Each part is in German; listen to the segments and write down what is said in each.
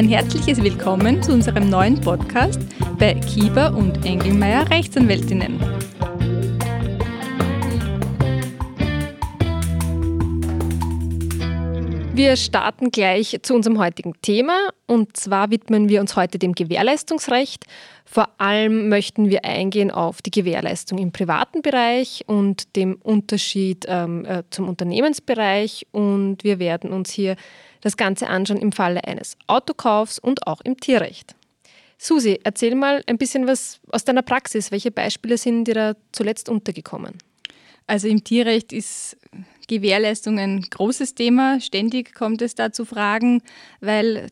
Ein herzliches Willkommen zu unserem neuen Podcast bei Kieber und Engelmeier Rechtsanwältinnen. Wir starten gleich zu unserem heutigen Thema und zwar widmen wir uns heute dem Gewährleistungsrecht. Vor allem möchten wir eingehen auf die Gewährleistung im privaten Bereich und dem Unterschied ähm, äh, zum Unternehmensbereich und wir werden uns hier das Ganze anschauen im Falle eines Autokaufs und auch im Tierrecht. Susi, erzähl mal ein bisschen was aus deiner Praxis. Welche Beispiele sind dir da zuletzt untergekommen? Also im Tierrecht ist Gewährleistung ein großes Thema. Ständig kommt es da zu Fragen, weil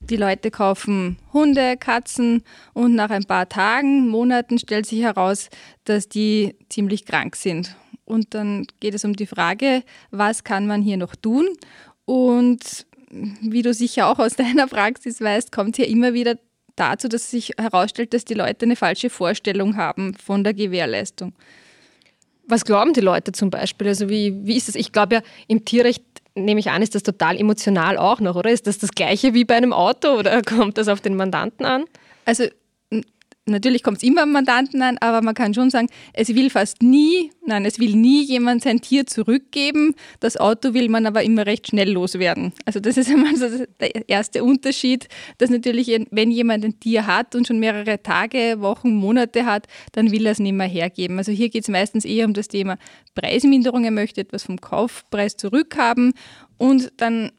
die Leute kaufen Hunde, Katzen und nach ein paar Tagen, Monaten stellt sich heraus, dass die ziemlich krank sind. Und dann geht es um die Frage, was kann man hier noch tun? Und wie du sicher auch aus deiner Praxis weißt, kommt hier immer wieder dazu, dass sich herausstellt, dass die Leute eine falsche Vorstellung haben von der Gewährleistung. Was glauben die Leute zum Beispiel? Also wie, wie ist es? Ich glaube ja, im Tierrecht nehme ich an, ist das total emotional auch noch, oder? Ist das das gleiche wie bei einem Auto oder kommt das auf den Mandanten an? Also natürlich kommt es immer am Mandanten an, aber man kann schon sagen, es will fast nie, nein, es will nie jemand sein Tier zurückgeben. Das Auto will man aber immer recht schnell loswerden. Also das ist einmal so der erste Unterschied, dass natürlich, wenn jemand ein Tier hat und schon mehrere Tage, Wochen, Monate hat, dann will er es nicht mehr hergeben. Also hier geht es meistens eher um das Thema Preisminderung. Er möchte etwas vom Kaufpreis zurückhaben und dann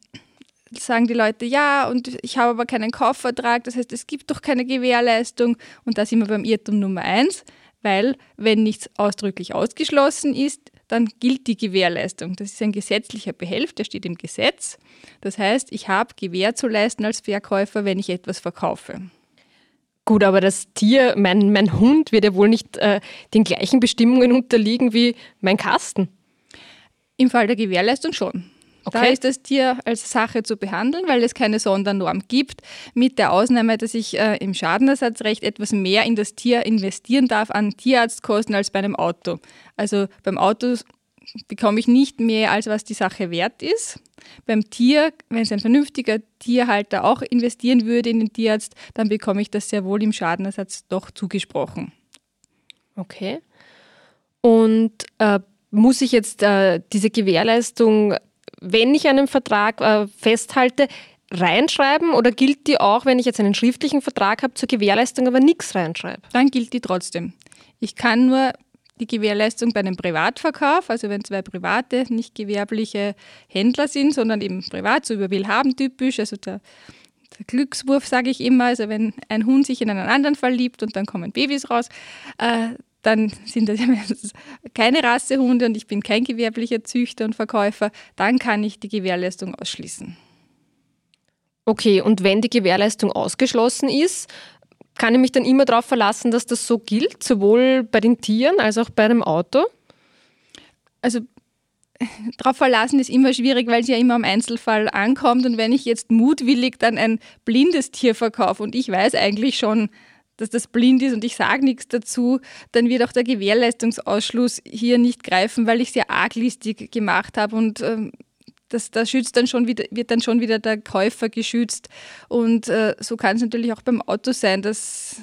sagen die Leute, ja, und ich habe aber keinen Kaufvertrag, das heißt, es gibt doch keine Gewährleistung. Und da sind wir beim Irrtum Nummer eins, weil wenn nichts ausdrücklich ausgeschlossen ist, dann gilt die Gewährleistung. Das ist ein gesetzlicher Behelf, der steht im Gesetz. Das heißt, ich habe Gewähr zu leisten als Verkäufer, wenn ich etwas verkaufe. Gut, aber das Tier, mein, mein Hund, wird ja wohl nicht äh, den gleichen Bestimmungen unterliegen wie mein Kasten. Im Fall der Gewährleistung schon. Okay. Da ist das Tier als Sache zu behandeln, weil es keine Sondernorm gibt, mit der Ausnahme, dass ich äh, im Schadenersatzrecht etwas mehr in das Tier investieren darf an Tierarztkosten als bei einem Auto. Also beim Auto bekomme ich nicht mehr, als was die Sache wert ist. Beim Tier, wenn es ein vernünftiger Tierhalter auch investieren würde in den Tierarzt, dann bekomme ich das sehr wohl im Schadenersatz doch zugesprochen. Okay. Und äh, muss ich jetzt äh, diese Gewährleistung wenn ich einen Vertrag äh, festhalte, reinschreiben oder gilt die auch, wenn ich jetzt einen schriftlichen Vertrag habe, zur Gewährleistung aber nichts reinschreibe? Dann gilt die trotzdem. Ich kann nur die Gewährleistung bei einem Privatverkauf, also wenn zwei private, nicht gewerbliche Händler sind, sondern eben privat, so über Willhaben typisch, also der, der Glückswurf sage ich immer, also wenn ein Hund sich in einen anderen verliebt und dann kommen Babys raus, äh, dann sind das keine Rassehunde und ich bin kein gewerblicher Züchter und Verkäufer, dann kann ich die Gewährleistung ausschließen. Okay, und wenn die Gewährleistung ausgeschlossen ist, kann ich mich dann immer darauf verlassen, dass das so gilt, sowohl bei den Tieren als auch bei einem Auto? Also darauf verlassen ist immer schwierig, weil es ja immer am Einzelfall ankommt. Und wenn ich jetzt mutwillig dann ein blindes Tier verkaufe und ich weiß eigentlich schon, dass das blind ist und ich sage nichts dazu, dann wird auch der Gewährleistungsausschluss hier nicht greifen, weil ich es ja arglistig gemacht habe und ähm, das, das schützt dann schon wieder, wird dann schon wieder der Käufer geschützt. Und äh, so kann es natürlich auch beim Auto sein, dass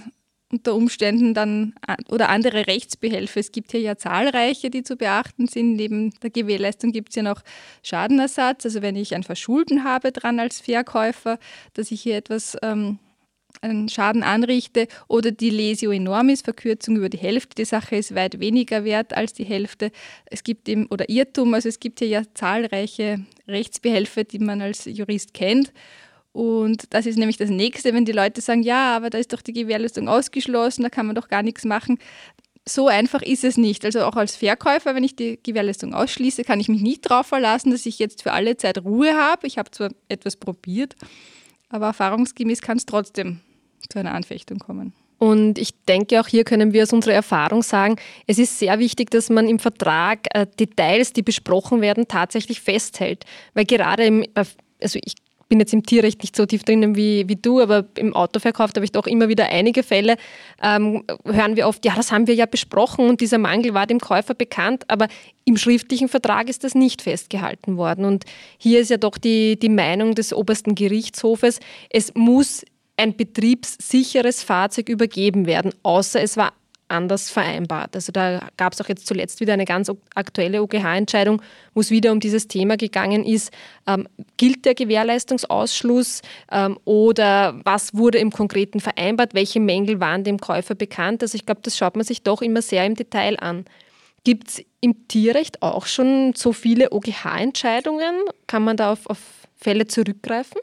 unter Umständen dann oder andere Rechtsbehelfe. Es gibt hier ja zahlreiche, die zu beachten sind. Neben der Gewährleistung gibt es ja noch Schadenersatz. Also wenn ich ein Verschulden habe dran als Verkäufer, dass ich hier etwas ähm, einen Schaden anrichte oder die Lesio enormis, Verkürzung über die Hälfte. Die Sache ist weit weniger wert als die Hälfte. Es gibt eben, oder Irrtum, also es gibt hier ja zahlreiche Rechtsbehelfe, die man als Jurist kennt. Und das ist nämlich das Nächste, wenn die Leute sagen, ja, aber da ist doch die Gewährleistung ausgeschlossen, da kann man doch gar nichts machen. So einfach ist es nicht. Also auch als Verkäufer, wenn ich die Gewährleistung ausschließe, kann ich mich nicht darauf verlassen, dass ich jetzt für alle Zeit Ruhe habe. Ich habe zwar etwas probiert, aber erfahrungsgemäß kann es trotzdem zu einer Anfechtung kommen. Und ich denke, auch hier können wir aus unserer Erfahrung sagen, es ist sehr wichtig, dass man im Vertrag äh, Details, die besprochen werden, tatsächlich festhält. Weil gerade im, äh, also ich bin jetzt im Tierrecht nicht so tief drinnen wie, wie du, aber im Autoverkauf habe ich doch immer wieder einige Fälle, ähm, hören wir oft, ja, das haben wir ja besprochen und dieser Mangel war dem Käufer bekannt, aber im schriftlichen Vertrag ist das nicht festgehalten worden. Und hier ist ja doch die, die Meinung des obersten Gerichtshofes, es muss ein betriebssicheres Fahrzeug übergeben werden, außer es war anders vereinbart. Also da gab es auch jetzt zuletzt wieder eine ganz aktuelle OGH-Entscheidung, wo es wieder um dieses Thema gegangen ist, ähm, gilt der Gewährleistungsausschluss ähm, oder was wurde im Konkreten vereinbart, welche Mängel waren dem Käufer bekannt. Also ich glaube, das schaut man sich doch immer sehr im Detail an. Gibt es im Tierrecht auch schon so viele OGH-Entscheidungen? Kann man da auf, auf Fälle zurückgreifen?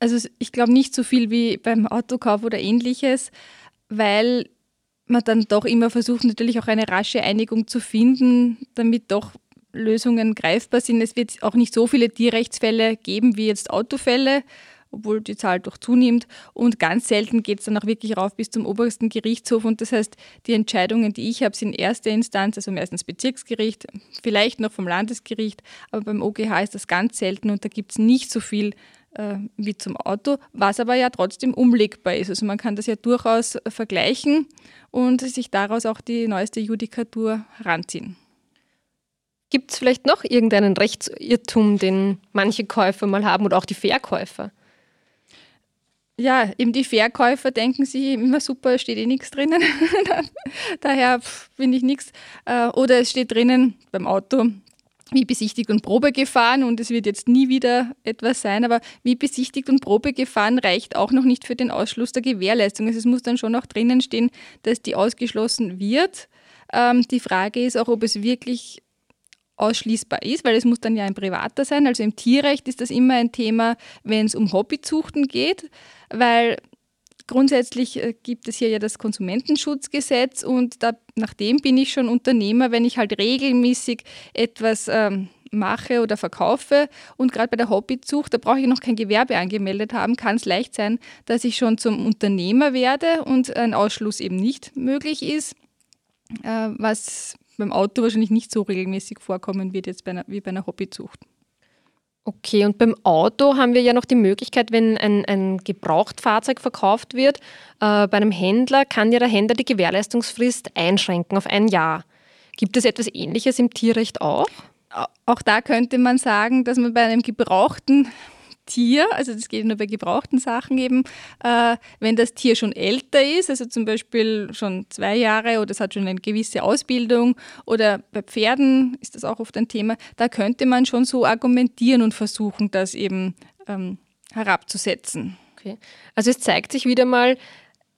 Also ich glaube nicht so viel wie beim Autokauf oder ähnliches, weil man dann doch immer versucht, natürlich auch eine rasche Einigung zu finden, damit doch Lösungen greifbar sind. Es wird auch nicht so viele Tierrechtsfälle geben wie jetzt Autofälle, obwohl die Zahl doch zunimmt. Und ganz selten geht es dann auch wirklich rauf bis zum obersten Gerichtshof. Und das heißt, die Entscheidungen, die ich habe, sind erste Instanz, also meistens Bezirksgericht, vielleicht noch vom Landesgericht, aber beim OGH ist das ganz selten und da gibt es nicht so viel äh, wie zum Auto, was aber ja trotzdem umlegbar ist. Also man kann das ja durchaus vergleichen und sich daraus auch die neueste Judikatur heranziehen. Gibt es vielleicht noch irgendeinen Rechtsirrtum, den manche Käufer mal haben oder auch die Verkäufer? Ja, eben die Verkäufer denken sich immer super, steht eh nichts drinnen. Daher finde ich nichts. Äh, oder es steht drinnen beim Auto, wie besichtigt und Probe gefahren und es wird jetzt nie wieder etwas sein, aber wie besichtigt und Probe gefahren reicht auch noch nicht für den Ausschluss der Gewährleistung. Also es muss dann schon noch drinnen stehen, dass die ausgeschlossen wird. Ähm, die Frage ist auch, ob es wirklich ausschließbar ist, weil es muss dann ja ein privater sein. Also im Tierrecht ist das immer ein Thema, wenn es um Hobbyzuchten geht, weil Grundsätzlich äh, gibt es hier ja das Konsumentenschutzgesetz und da, nach dem bin ich schon Unternehmer, wenn ich halt regelmäßig etwas ähm, mache oder verkaufe. Und gerade bei der Hobbyzucht, da brauche ich noch kein Gewerbe angemeldet haben, kann es leicht sein, dass ich schon zum Unternehmer werde und ein Ausschluss eben nicht möglich ist, äh, was beim Auto wahrscheinlich nicht so regelmäßig vorkommen wird jetzt bei einer, wie bei einer Hobbyzucht. Okay, und beim Auto haben wir ja noch die Möglichkeit, wenn ein, ein Gebrauchtfahrzeug verkauft wird, äh, bei einem Händler kann ja der Händler die Gewährleistungsfrist einschränken auf ein Jahr. Gibt es etwas Ähnliches im Tierrecht auch? Auch da könnte man sagen, dass man bei einem gebrauchten Tier, also das geht nur bei gebrauchten Sachen eben, äh, wenn das Tier schon älter ist, also zum Beispiel schon zwei Jahre oder es hat schon eine gewisse Ausbildung oder bei Pferden ist das auch oft ein Thema, da könnte man schon so argumentieren und versuchen, das eben ähm, herabzusetzen. Okay. Also es zeigt sich wieder mal,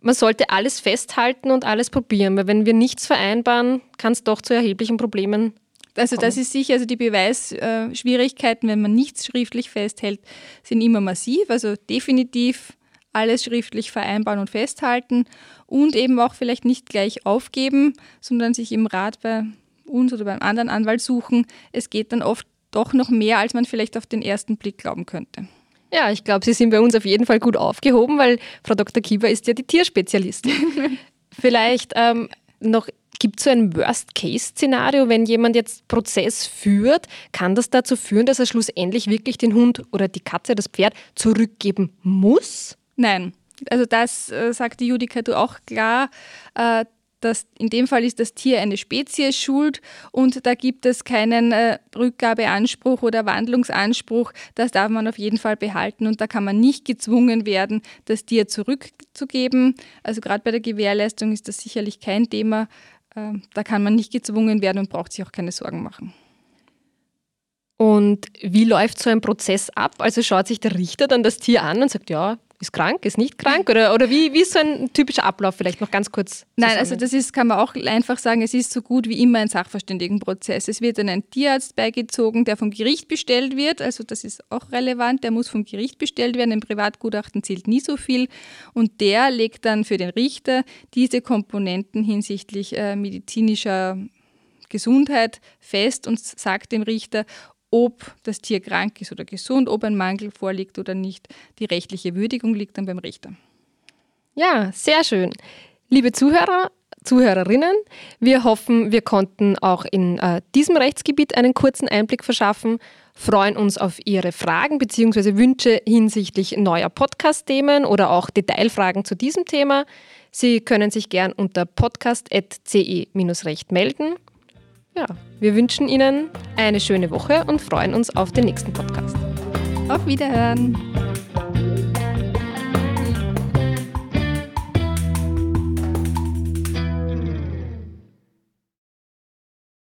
man sollte alles festhalten und alles probieren, weil wenn wir nichts vereinbaren, kann es doch zu erheblichen Problemen also das ist sicher, also die Beweisschwierigkeiten, wenn man nichts schriftlich festhält, sind immer massiv. Also definitiv alles schriftlich vereinbaren und festhalten und eben auch vielleicht nicht gleich aufgeben, sondern sich im Rat bei uns oder beim anderen Anwalt suchen. Es geht dann oft doch noch mehr, als man vielleicht auf den ersten Blick glauben könnte. Ja, ich glaube, Sie sind bei uns auf jeden Fall gut aufgehoben, weil Frau Dr. Kieber ist ja die Tierspezialistin. vielleicht ähm, noch Gibt es so ein Worst-Case-Szenario, wenn jemand jetzt Prozess führt, kann das dazu führen, dass er schlussendlich wirklich den Hund oder die Katze, das Pferd zurückgeben muss? Nein. Also das äh, sagt die Judikatur auch klar. Äh, dass in dem Fall ist das Tier eine Spezies schuld und da gibt es keinen äh, Rückgabeanspruch oder Wandlungsanspruch. Das darf man auf jeden Fall behalten und da kann man nicht gezwungen werden, das Tier zurückzugeben. Also gerade bei der Gewährleistung ist das sicherlich kein Thema. Ähm, da kann man nicht gezwungen werden und braucht sich auch keine Sorgen machen. Und wie läuft so ein Prozess ab? Also schaut sich der Richter dann das Tier an und sagt, ja, ist krank, ist nicht krank? Oder, oder wie, wie ist so ein typischer Ablauf vielleicht noch ganz kurz? Nein, also das ist, kann man auch einfach sagen, es ist so gut wie immer ein Sachverständigenprozess. Es wird dann ein Tierarzt beigezogen, der vom Gericht bestellt wird. Also das ist auch relevant, der muss vom Gericht bestellt werden. Ein Privatgutachten zählt nie so viel. Und der legt dann für den Richter diese Komponenten hinsichtlich äh, medizinischer Gesundheit fest und sagt dem Richter, ob das Tier krank ist oder gesund, ob ein Mangel vorliegt oder nicht. Die rechtliche Würdigung liegt dann beim Richter. Ja, sehr schön. Liebe Zuhörer, Zuhörerinnen. Wir hoffen, wir konnten auch in äh, diesem Rechtsgebiet einen kurzen Einblick verschaffen, freuen uns auf Ihre Fragen bzw. Wünsche hinsichtlich neuer Podcast-Themen oder auch Detailfragen zu diesem Thema. Sie können sich gern unter podcast.ce-recht melden. Ja, wir wünschen Ihnen eine schöne Woche und freuen uns auf den nächsten Podcast. Auf Wiederhören!